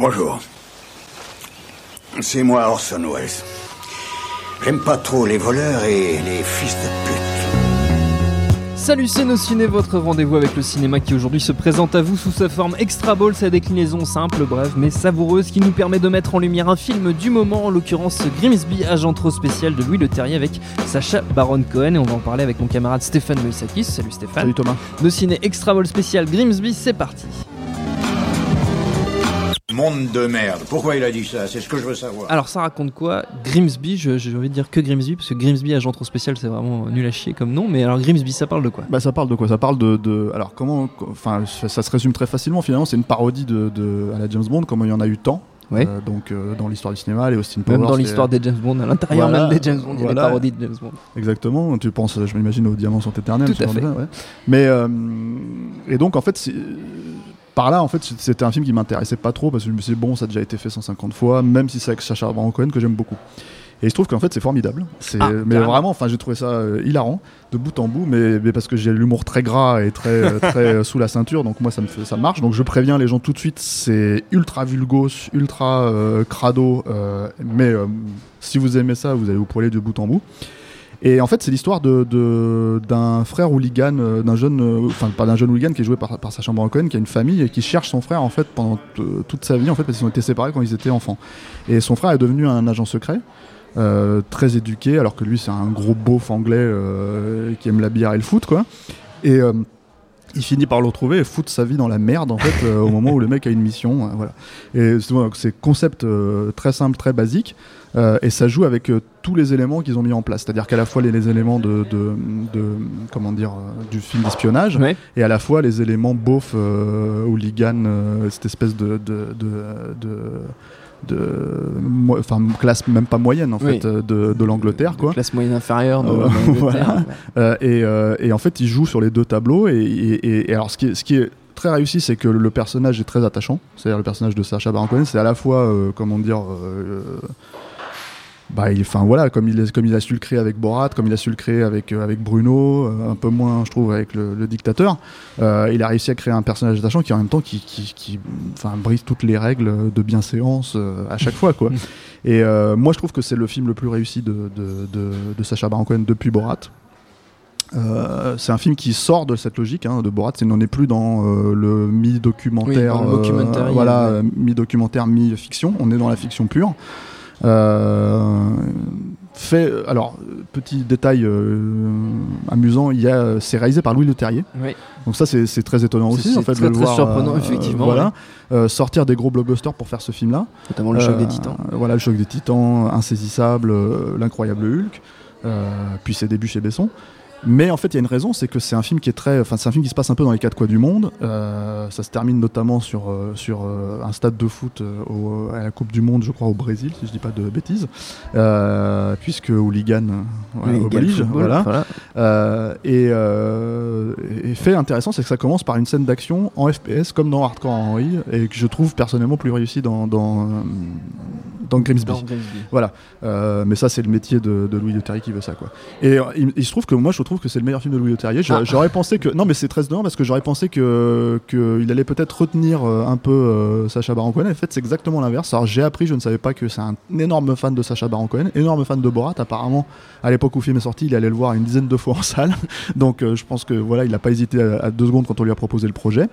Bonjour. C'est moi Orson Welles. J'aime pas trop les voleurs et les fils de pute. Salut c'est nos ciné, votre rendez-vous avec le cinéma qui aujourd'hui se présente à vous sous sa forme extra ball, sa déclinaison simple, brève mais savoureuse qui nous permet de mettre en lumière un film du moment, en l'occurrence Grimsby, agent trop spécial de Louis Le Terrier avec Sacha Baron Cohen et on va en parler avec mon camarade Stéphane Moïsakis. Salut Stéphane. Salut Thomas. Nos ciné extra ball spécial Grimsby, c'est parti. Monde de merde. Pourquoi il a dit ça? C'est ce que je veux savoir. Alors ça raconte quoi? Grimsby, je- j'ai envie de dire que Grimsby parce que Grimsby agent trop spécial c'est vraiment nul à chier comme nom, mais alors Grimsby ça parle de quoi? Bah ça parle de quoi? Ça parle de, de- alors comment enfin ça, ça se résume très facilement finalement c'est une parodie de, de- à la James Bond comme il y en a eu tant Ouais. Euh, donc euh, dans l'histoire du cinéma les Austin Powers Même dans l'histoire des James Bond, à l'intérieur Voilà, même des James Bond, il y a des voilà. parodies de James Bond. exactement tu penses je m'imagine aux diamants sont éternels Tout à fait. ouais. mais euh, et donc en fait c'est- par là en fait c'était un film qui m'intéressait pas trop parce que je me suis dit bon ça a déjà été fait 150 fois même si c'est avec Sacha Baron Cohen que j'aime beaucoup. Et il se trouve qu'en fait c'est formidable. C'est Ah, mais carrément. vraiment enfin j'ai trouvé ça euh, hilarant de bout en bout mais, mais parce que j'ai l'humour très gras et très euh, très euh, sous la ceinture donc moi ça me fait ça marche. Donc je préviens les gens tout de suite c'est ultra vulgos ultra crado mais si vous aimez ça vous allez vous poiler de bout en bout et en fait, c'est l'histoire de, de- d'un frère hooligan, euh, d'un jeune, euh, enfin pas d'un jeune hooligan qui est joué par, par Sacha Baron Cohen, qui a une famille et qui cherche son frère en fait pendant t- toute sa vie en fait parce qu'ils ont été séparés quand ils étaient enfants. Et son frère est devenu un agent secret, euh, très éduqué, alors que lui c'est un gros beauf anglais euh, qui aime la bière et le foot quoi. Et euh, il finit par le retrouver et foutre sa vie dans la merde en fait euh, au moment où le mec a une mission. euh, voilà. Et c'est voilà, c'est concept euh, très simple, très basique. Euh, et ça joue avec euh, tous les éléments qu'ils ont mis en place. C'est-à-dire qu'à la fois les, les éléments de, de, de- comment dire euh, du film d'espionnage Ouais. et à la fois les éléments beauf, euh, hooligan, euh, cette espèce de de, de, enfin classe même pas moyenne en Oui. fait euh, de, de l'Angleterre quoi. Classe moyenne inférieure de Euh, voilà. Ouais. Euh, et, et en fait, il joue sur les deux tableaux. Et, et- et- et alors, ce qui est, ce qui est très réussi, c'est que le personnage est très attachant. C'est-à-dire le personnage de Sacha Baron Cohen, c'est à la fois, euh, comment dire. euh, bah, il, enfin voilà, comme il, est- comme il a su le créer avec Borat, comme il a su le créer avec, euh, avec Bruno, euh, un peu moins, je trouve, avec le, le dictateur, euh, il a réussi à créer un personnage attachant qui, en même temps, qui, qui, qui, enfin, brise toutes les règles de bienséance à chaque fois, quoi. Et moi, je trouve que c'est le film le plus réussi de, de, de, de Sacha Baron Cohen depuis Borat. Euh, c'est un film qui sort de cette logique hein, de Borat. C'est n'en est plus dans euh, le mi-documentaire, Oui, voilà, mi-documentaire, mi-fiction. On est dans la fiction pure. Euh, fait, alors petit détail euh, amusant, il y a, c'est réalisé par Louis Leterrier. Oui. Donc ça c'est c'est très étonnant C'est- aussi en c'est fait très, de le très voir, surprenant, euh, effectivement, Voilà, Euh, sortir des gros blockbusters pour faire ce film-là. Notamment le choc Euh, des titans. Voilà, le choc des titans, insaisissable, euh, l'incroyable Hulk, euh, puis ses débuts chez Besson. Mais en fait, il y a une raison, c'est que c'est un film qui est très, enfin, c'est un film qui se passe un peu dans les quatre coins du monde. Euh, ça se termine notamment sur euh, sur euh, un stade de foot au- à la Coupe du Monde, je crois, au Brésil, si je dis pas de bêtises, puisque hooligan voilà, Oui, oblige, voilà. voilà. Et, et fait intéressant, c'est que ça commence par une scène d'action en FPS, comme dans Hardcore Henry, et que je trouve personnellement plus réussi dans, dans, dans Grimsby. Dans Grimsby. Voilà. Euh, mais ça, c'est le métier de, de Louis Leterrier qui veut ça, quoi. Et euh, il, il se trouve que moi, je trouve que c'est le meilleur film de Louis Leterrier. J'a- Ah. J'aurais pensé que. Non, mais c'est très étonnant parce que j'aurais pensé que qu'il allait peut-être retenir euh, un peu Sacha Baron Cohen. En fait, c'est exactement l'inverse. Alors, j'ai appris, je ne savais pas que c'est un énorme fan de Sacha Baron Cohen, énorme fan de Borat. Apparemment, à l'époque où le film est sorti, il allait le voir une dizaine de fois en salle. Donc, je pense que voilà, il n'a pas hésité à, à deux secondes quand on lui a proposé le projet.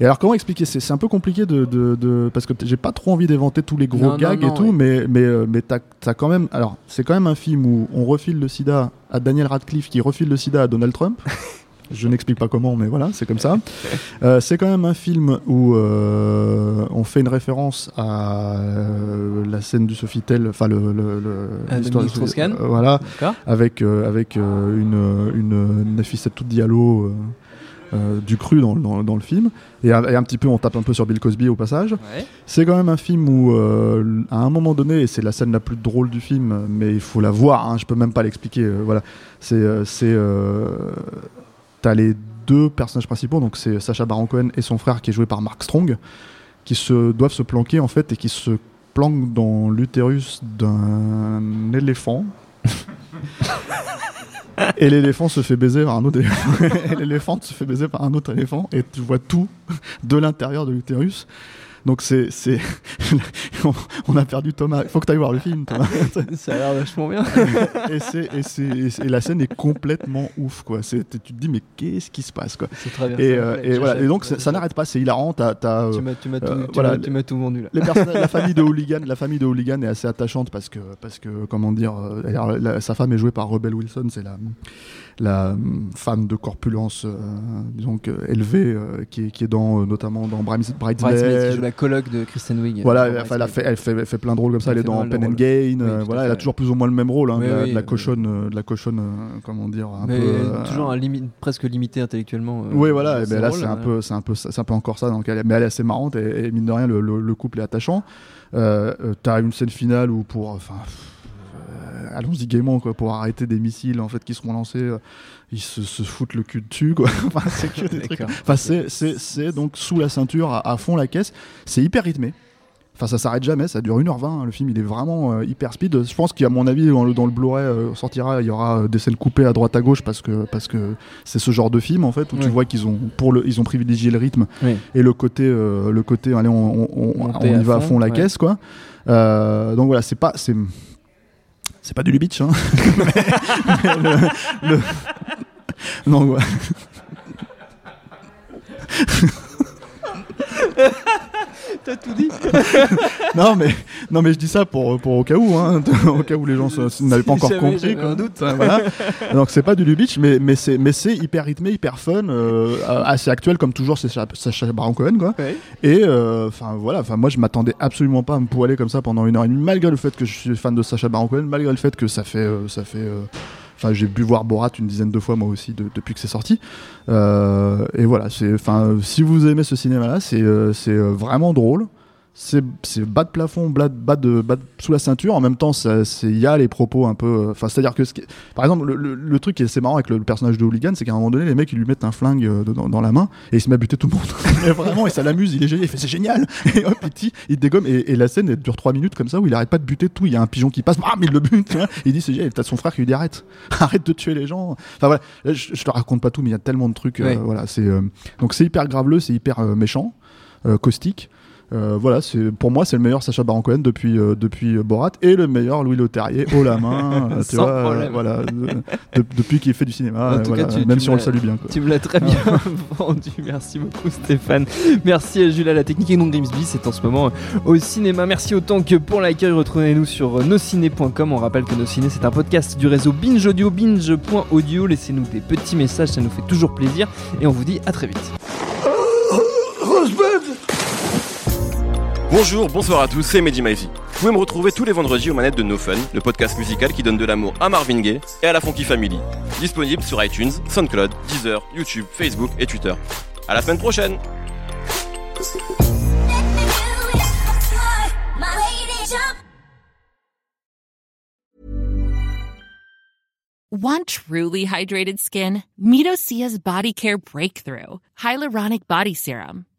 Et alors comment expliquer? C'est un peu compliqué de, de- de- parce que j'ai pas trop envie d'éventer tous les gros Non, gags non, et tout, mais mais euh, mais t'as quand même alors c'est quand même un film où on refile le SIDA à Daniel Radcliffe qui refile le SIDA à Donald Trump. Je n'explique pas comment, mais voilà, c'est comme ça. Euh, c'est quand même un film où euh, on fait une référence à euh, la scène du Sofitel, enfin le, le, le- de l'histoire du- voilà, avec avec une une Nafissatou Diallo. Euh, du cru dans, dans, dans le film et, un- et un petit peu on tape un peu sur Bill Cosby au passage Ouais. c'est quand même un film où, euh, à un moment donné, et c'est la scène la plus drôle du film, mais il faut la voir, hein, je peux même pas l'expliquer. euh, voilà, c'est, c'est, t'as les deux personnages principaux, donc c'est Sacha Baron Cohen et son frère qui est joué par Mark Strong, qui se doivent se planquer en fait et qui se planquent dans l'utérus d'un éléphant. Et l'éléphant se fait baiser par un autre éléphant. Et se fait baiser par un autre éléphant. Et tu vois tout de l'intérieur de l'utérus. Donc c'est, c'est, on- a perdu Thomas. Il faut que tu ailles voir le film, Thomas. Ça a l'air vachement bien. et, c'est, et, c'est, et la scène est complètement ouf, quoi. C'est, tu te dis mais qu'est-ce qui se passe, quoi? C'est très bien. Et, euh, et voilà. Et donc ça, ça n'arrête pas. C'est hilarant. T'as, t'as, euh, Tu m'as, tu m'as tout, euh, voilà, tu m'as tout vendu là. les la famille de Hooligan, la famille de Hooligan est assez attachante parce que, parce que comment dire, euh, la- sa femme est jouée par Rebel Wilson, c'est la, la euh, femme de corpulence, euh, disons élevée, euh, qui, est, qui est dans euh, notamment dans Bridesmaid. Coloc de Kristen Wiig. Voilà, elle, a fait, elle, fait, elle fait plein de rôles comme ça. Elle Elle est dans Pen and. Gain. euh, Oui, voilà, elle a toujours plus ou moins le même rôle, hein, Oui, de, la, de la euh, cochonne, de la cochonne, comment dire, un mais peu. euh, toujours un presque limité intellectuellement. oui, voilà. Et c'est ben là, c'est un peu, c'est un peu, c'est un peu encore ça. Donc, elle, mais elle est assez marrante et, et mine de rien, le, le- le couple est attachant. Euh, T'as une scène finale où pour, enfin, allons-y gaiement quoi, pour arrêter des missiles en fait qui seront lancés, euh, ils se, se foutent le cul dessus quoi. enfin, c'est que des trucs. D'accord. Enfin, c'est, c'est, c'est donc sous la ceinture à, à fond la caisse. C'est hyper rythmé. Enfin, ça s'arrête jamais, ça dure 1h20. hein, le film, il est vraiment euh, hyper speed. Je pense qu'à mon avis, dans le, dans le Blu-ray euh, sortira, il y aura euh, des scènes coupées à droite à gauche parce que parce que c'est ce genre de film en fait où tu vois qu'ils ont pour le ils ont privilégié le rythme Oui. et le côté euh, le côté allez on, on, on- Monter on y à va à fond, la ouais. caisse quoi. Euh, donc voilà, c'est pas c'est c'est pas du Lubitsch hein. Mais le- le- non ouais. T'as tout dit non mais non mais je dis ça pour pour au cas où hein, au cas où les gens n'avaient pas encore compris quoi. doute. Hein, voilà. Donc c'est pas du Lubitsch, mais mais c'est hyper rythmé, hyper fun, euh, assez actuel comme toujours. C'est Sacha- Baron Cohen quoi. Ouais. Et euh, enfin voilà, enfin moi je m'attendais absolument pas à me poiler comme ça pendant une heure et demie, malgré le fait que je suis fan de Sacha Baron Cohen, malgré le fait que ça fait euh, ça fait. Enfin, j'ai pu voir Borat une dizaine de fois moi aussi de- depuis que c'est sorti. Euh, et voilà, c'est, enfin, si vous aimez ce cinéma-là, c'est, euh, c'est euh, vraiment drôle. C'est, bas de plafond, bas de, bas de, bas de- sous la ceinture. En même temps, il y a les propos un peu. euh, Enfin, c'est-à-dire que, ce qui est- par exemple, le, le- le truc qui est assez marrant avec le, le personnage de Hooligan, c'est qu'à un moment donné, les mecs ils lui mettent un flingue euh, dans, dans la main et il se met à buter tout le monde. et vraiment, et ça l'amuse. Il est génial. Il fait c'est génial. Et hop, il, il dégomme. Et, et la scène elle dure 3 minutes comme ça où il arrête pas de buter tout. Il y a un pigeon qui passe, bam, il le bute. tu vois. Il dit c'est génial. Et T'as son frère qui lui dit arrête, arrête de tuer les gens. Enfin voilà, Là, je, je te raconte pas tout, mais il y a tellement de trucs. euh, voilà, c'est donc c'est hyper graveleux, c'est hyper méchant, caustique. Euh, voilà, c'est pour moi c'est le meilleur Sacha Baron Cohen depuis euh, depuis euh, Borat et le meilleur Louis Leterrier haut la main. euh, tu Sans vois, problème. voilà, de- de- depuis qu'il fait du cinéma, En tout voilà, cas, tu- même tu si on le salue bien. Quoi. Tu me l'as très bien vendu. Merci beaucoup, Stéphane. Merci à Jules à la technique et non Grimsby. C'est en ce moment au cinéma. Merci autant que pour l'accueil. Retrouvez-nous sur nosciné.com. On rappelle que Nos Ciné, c'est un podcast du réseau Binge Audio, binge.audio. Laissez-nous des petits messages, ça nous fait toujours plaisir. Et on vous dit à très vite. Bonjour, bonsoir à tous, c'est Mehdi Maizy. Vous pouvez me retrouver tous les vendredis aux manettes de No Fun, le podcast musical qui donne de l'amour à Marvin Gaye et à la Funky Family. Disponible sur iTunes, SoundCloud, Deezer, YouTube, Facebook et Twitter. À la semaine prochaine Want truly hydrated skin? Medocia's Body Care Breakthrough Hyaluronic Body Serum.